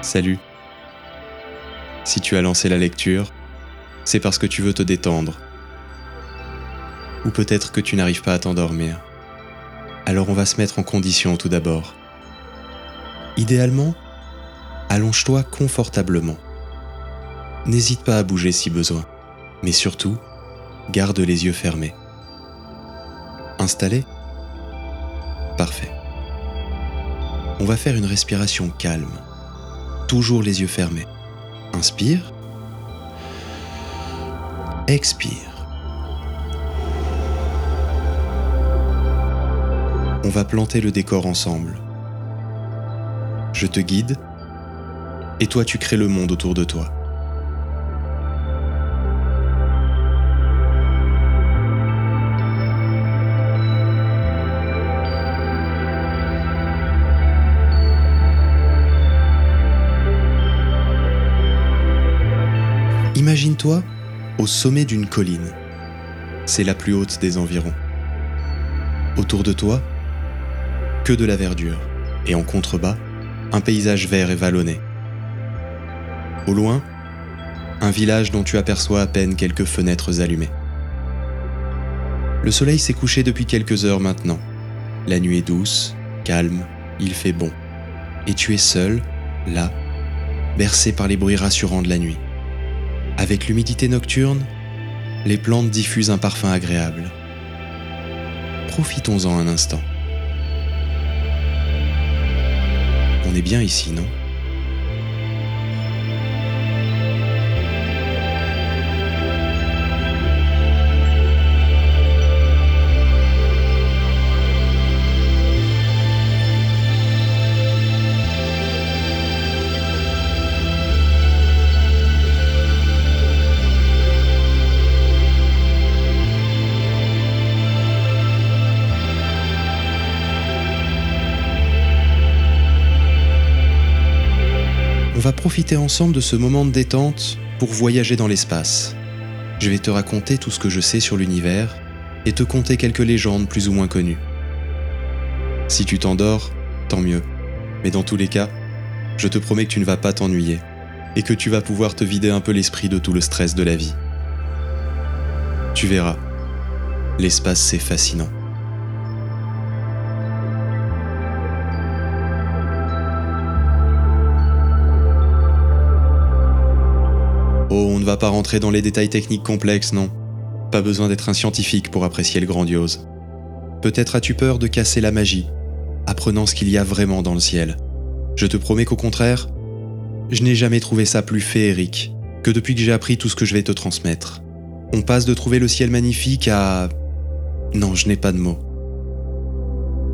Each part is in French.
Salut. Si tu as lancé la lecture, c'est parce que tu veux te détendre. Ou peut-être que tu n'arrives pas à t'endormir. Alors on va se mettre en condition tout d'abord. Idéalement, allonge-toi confortablement. N'hésite pas à bouger si besoin, mais surtout, garde les yeux fermés. Installé? Parfait. On va faire une respiration calme, toujours les yeux fermés. Inspire. Expire. On va planter le décor ensemble. Je te guide et toi tu crées le monde autour de toi. Imagine-toi au sommet d'une colline. C'est la plus haute des environs. Autour de toi, que de la verdure, et en contrebas, un paysage vert et vallonné. Au loin, un village dont tu aperçois à peine quelques fenêtres allumées. Le soleil s'est couché depuis quelques heures maintenant. La nuit est douce, calme, il fait bon. Et tu es seul, là, bercé par les bruits rassurants de la nuit. Avec l'humidité nocturne, les plantes diffusent un parfum agréable. Profitons-en un instant. On est bien ici, non? Ensemble de ce moment de détente pour voyager dans l'espace. Je vais te raconter tout ce que je sais sur l'univers et te conter quelques légendes plus ou moins connues. Si tu t'endors, tant mieux. Mais dans tous les cas, je te promets que tu ne vas pas t'ennuyer et que tu vas pouvoir te vider un peu l'esprit de tout le stress de la vie. Tu verras, l'espace c'est fascinant. Oh, on ne va pas rentrer dans les détails techniques complexes, non. Pas besoin d'être un scientifique pour apprécier le grandiose. Peut-être as-tu peur de casser la magie, apprenant ce qu'il y a vraiment dans le ciel. Je te promets qu'au contraire, je n'ai jamais trouvé ça plus féerique que depuis que j'ai appris tout ce que je vais te transmettre. On passe de trouver le ciel magnifique à... Non, je n'ai pas de mots.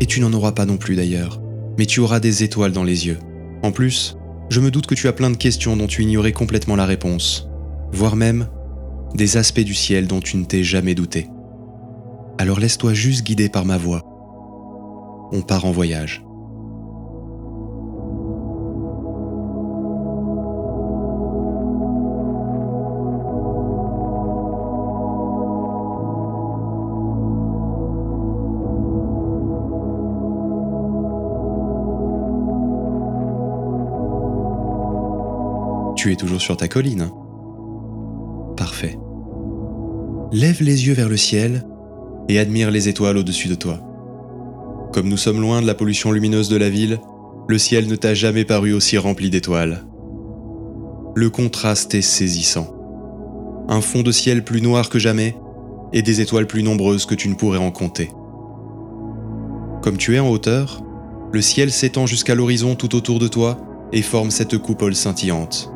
Et tu n'en auras pas non plus d'ailleurs, mais tu auras des étoiles dans les yeux. En plus, je me doute que tu as plein de questions dont tu ignorais complètement la réponse voire même des aspects du ciel dont tu ne t'es jamais douté. Alors laisse-toi juste guider par ma voix. On part en voyage. Tu es toujours sur ta colline. Lève les yeux vers le ciel et admire les étoiles au-dessus de toi. Comme nous sommes loin de la pollution lumineuse de la ville, le ciel ne t'a jamais paru aussi rempli d'étoiles. Le contraste est saisissant. Un fond de ciel plus noir que jamais et des étoiles plus nombreuses que tu ne pourrais en compter. Comme tu es en hauteur, le ciel s'étend jusqu'à l'horizon tout autour de toi et forme cette coupole scintillante.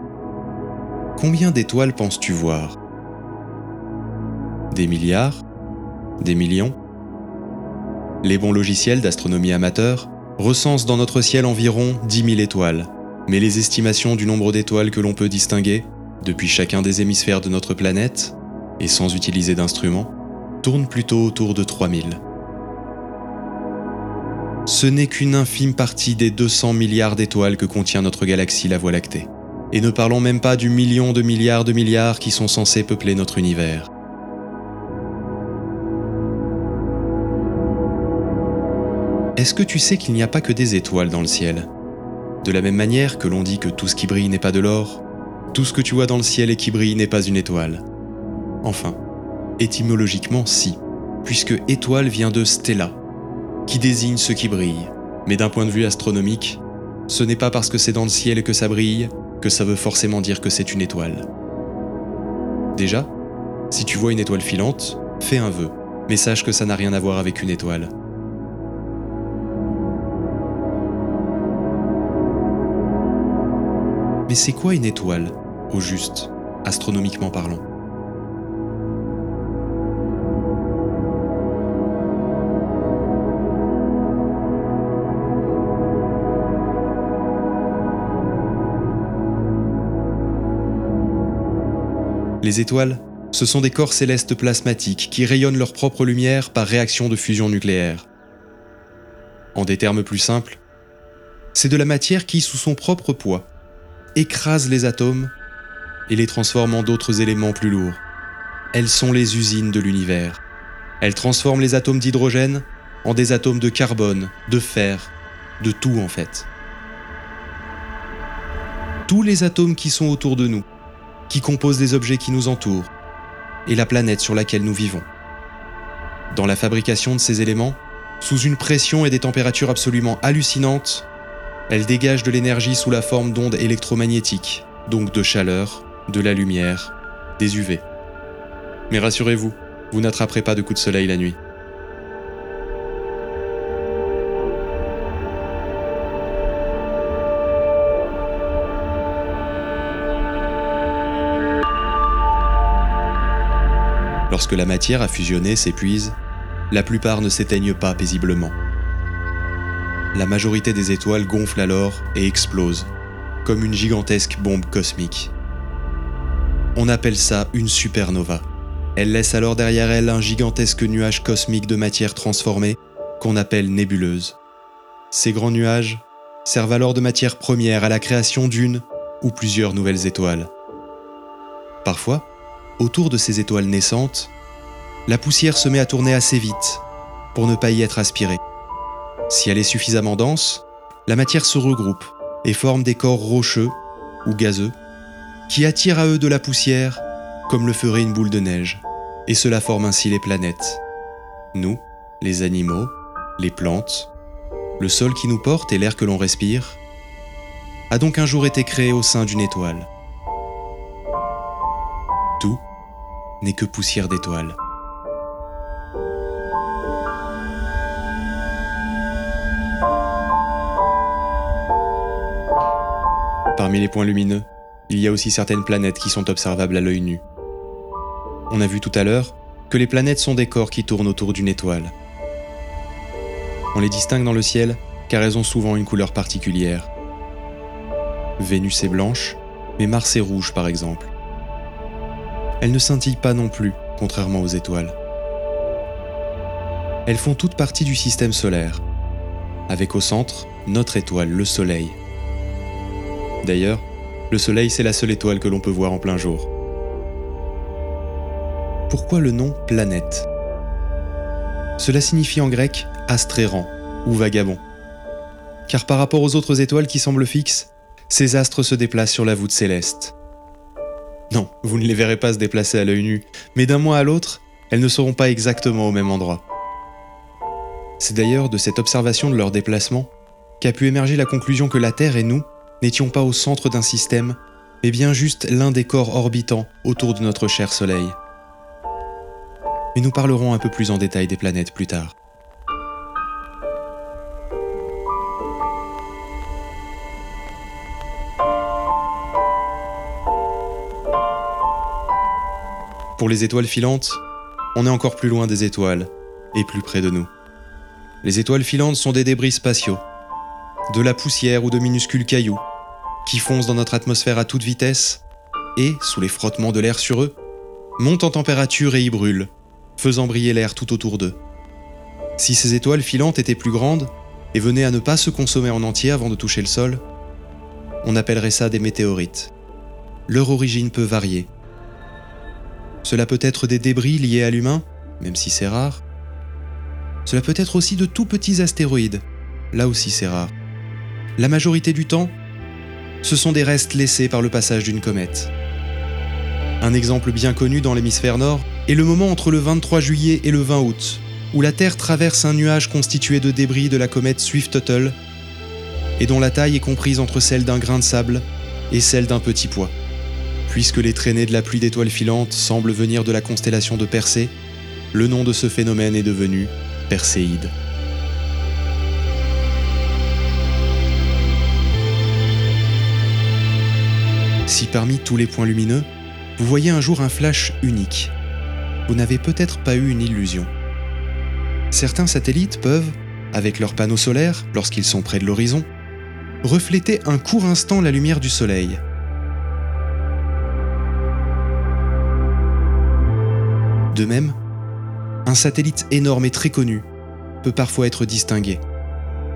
Combien d'étoiles penses-tu voir? Des milliards Des millions Les bons logiciels d'astronomie amateur recensent dans notre ciel environ 10 000 étoiles, mais les estimations du nombre d'étoiles que l'on peut distinguer, depuis chacun des hémisphères de notre planète, et sans utiliser d'instruments, tournent plutôt autour de 3000. Ce n'est qu'une infime partie des 200 milliards d'étoiles que contient notre galaxie la Voie lactée. Et ne parlons même pas du million de milliards de milliards qui sont censés peupler notre univers. Est-ce que tu sais qu'il n'y a pas que des étoiles dans le ciel? De la même manière que l'on dit que tout ce qui brille n'est pas de l'or, tout ce que tu vois dans le ciel et qui brille n'est pas une étoile. Enfin, étymologiquement si, puisque étoile vient de stella, qui désigne ce qui brille. Mais d'un point de vue astronomique, ce n'est pas parce que c'est dans le ciel que ça brille que ça veut forcément dire que c'est une étoile. Déjà, si tu vois une étoile filante, fais un vœu, mais sache que ça n'a rien à voir avec une étoile. Mais c'est quoi une étoile, au juste, astronomiquement parlant? Les étoiles, ce sont des corps célestes plasmatiques qui rayonnent leur propre lumière par réaction de fusion nucléaire. En des termes plus simples, c'est de la matière qui, sous son propre poids, écrase les atomes et les transforme en d'autres éléments plus lourds. Elles sont les usines de l'univers. Elles transforment les atomes d'hydrogène en des atomes de carbone, de fer, de tout en fait. Tous les atomes qui sont autour de nous, qui composent les objets qui nous entourent et la planète sur laquelle nous vivons. Dans la fabrication de ces éléments, sous une pression et des températures absolument hallucinantes, elles dégagent de l'énergie sous la forme d'ondes électromagnétiques, donc de chaleur, de la lumière, des UV. Mais rassurez-vous, vous n'attraperez pas de coups de soleil la nuit. Lorsque la matière à fusionner s'épuise, la plupart ne s'éteignent pas paisiblement. La majorité des étoiles gonflent alors et explosent, comme une gigantesque bombe cosmique. On appelle ça une supernova. Elle laisse alors derrière elle un gigantesque nuage cosmique de matière transformée qu'on appelle nébuleuse. Ces grands nuages servent alors de matière première à la création d'une ou plusieurs nouvelles étoiles. Parfois, autour de ces étoiles naissantes, la poussière se met à tourner assez vite pour ne pas y être aspirée. Si elle est suffisamment dense, la matière se regroupe et forme des corps rocheux ou gazeux qui attirent à eux de la poussière comme le ferait une boule de neige, et cela forme ainsi les planètes. Nous, les animaux, les plantes, le sol qui nous porte et l'air que l'on respire, a donc un jour été créé au sein d'une étoile. Tout n'est que poussière d'étoiles. Parmi les points lumineux, il y a aussi certaines planètes qui sont observables à l'œil nu. On a vu tout à l'heure que les planètes sont des corps qui tournent autour d'une étoile. On les distingue dans le ciel car elles ont souvent une couleur particulière. Vénus est blanche, mais Mars est rouge par exemple. Elles ne scintillent pas non plus, contrairement aux étoiles. Elles font toutes partie du système solaire, avec au centre notre étoile, le Soleil. D'ailleurs, le Soleil c'est la seule étoile que l'on peut voir en plein jour. Pourquoi le nom planète? Cela signifie en grec astréran ou vagabond. Car par rapport aux autres étoiles qui semblent fixes, ces astres se déplacent sur la voûte céleste, Non, vous ne les verrez pas se déplacer à l'œil nu, mais d'un mois à l'autre, elles ne seront pas exactement au même endroit. C'est d'ailleurs de cette observation de leur déplacement qu'a pu émerger la conclusion que la Terre et nous n'étions pas au centre d'un système, mais bien juste l'un des corps orbitants autour de notre cher Soleil. Mais nous parlerons un peu plus en détail des planètes plus tard. Pour les étoiles filantes, on est encore plus loin des étoiles et plus près de nous. Les étoiles filantes sont des débris spatiaux, de la poussière ou de minuscules cailloux, qui foncent dans notre atmosphère à toute vitesse et, sous les frottements de l'air sur eux, montent en température et y brûlent, faisant briller l'air tout autour d'eux. Si ces étoiles filantes étaient plus grandes et venaient à ne pas se consommer en entier avant de toucher le sol, on appellerait ça des météorites. Leur origine peut varier, cela peut être des débris liés à l'humain, même si c'est rare. Cela peut être aussi de tout petits astéroïdes, là aussi c'est rare. La majorité du temps, ce sont des restes laissés par le passage d'une comète. Un exemple bien connu dans l'hémisphère nord est le moment entre le 23 juillet et le 20 août, où la Terre traverse un nuage constitué de débris de la comète Swift-Tuttle, et dont la taille est comprise entre celle d'un grain de sable et celle d'un petit pois. Puisque les traînées de la pluie d'étoiles filantes semblent venir de la constellation de Persée, le nom de ce phénomène est devenu Perséide. Si parmi tous les points lumineux, vous voyez un jour un flash unique, vous n'avez peut-être pas eu une illusion. Certains satellites peuvent, avec leurs panneaux solaires, lorsqu'ils sont près de l'horizon, refléter un court instant la lumière du Soleil, De même, un satellite énorme et très connu peut parfois être distingué.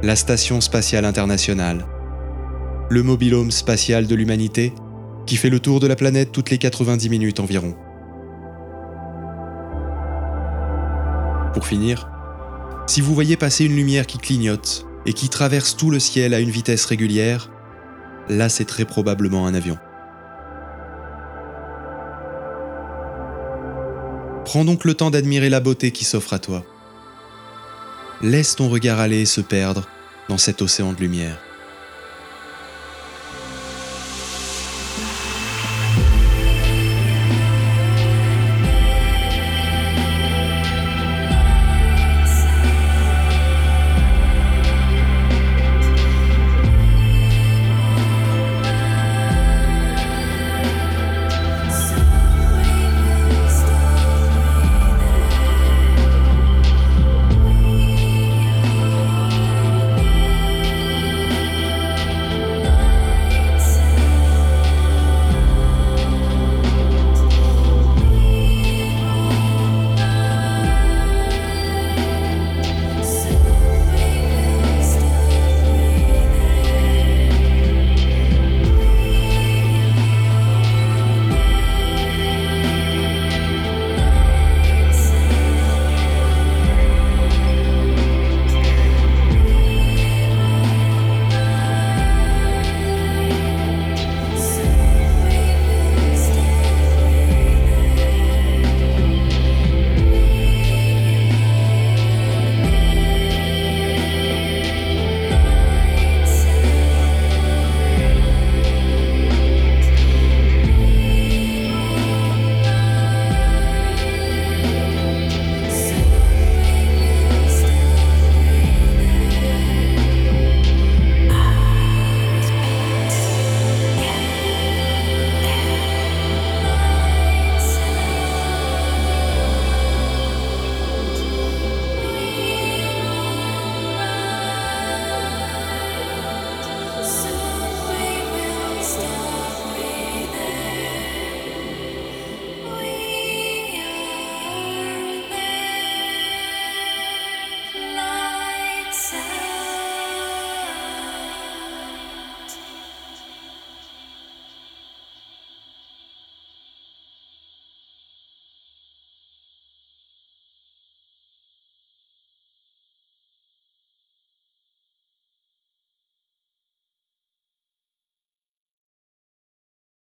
La Station spatiale internationale, le mobilhome spatial de l'humanité, qui fait le tour de la planète toutes les 90 minutes environ. Pour finir, si vous voyez passer une lumière qui clignote et qui traverse tout le ciel à une vitesse régulière, là c'est très probablement un avion. Prends donc le temps d'admirer la beauté qui s'offre à toi. Laisse ton regard aller et se perdre dans cet océan de lumière.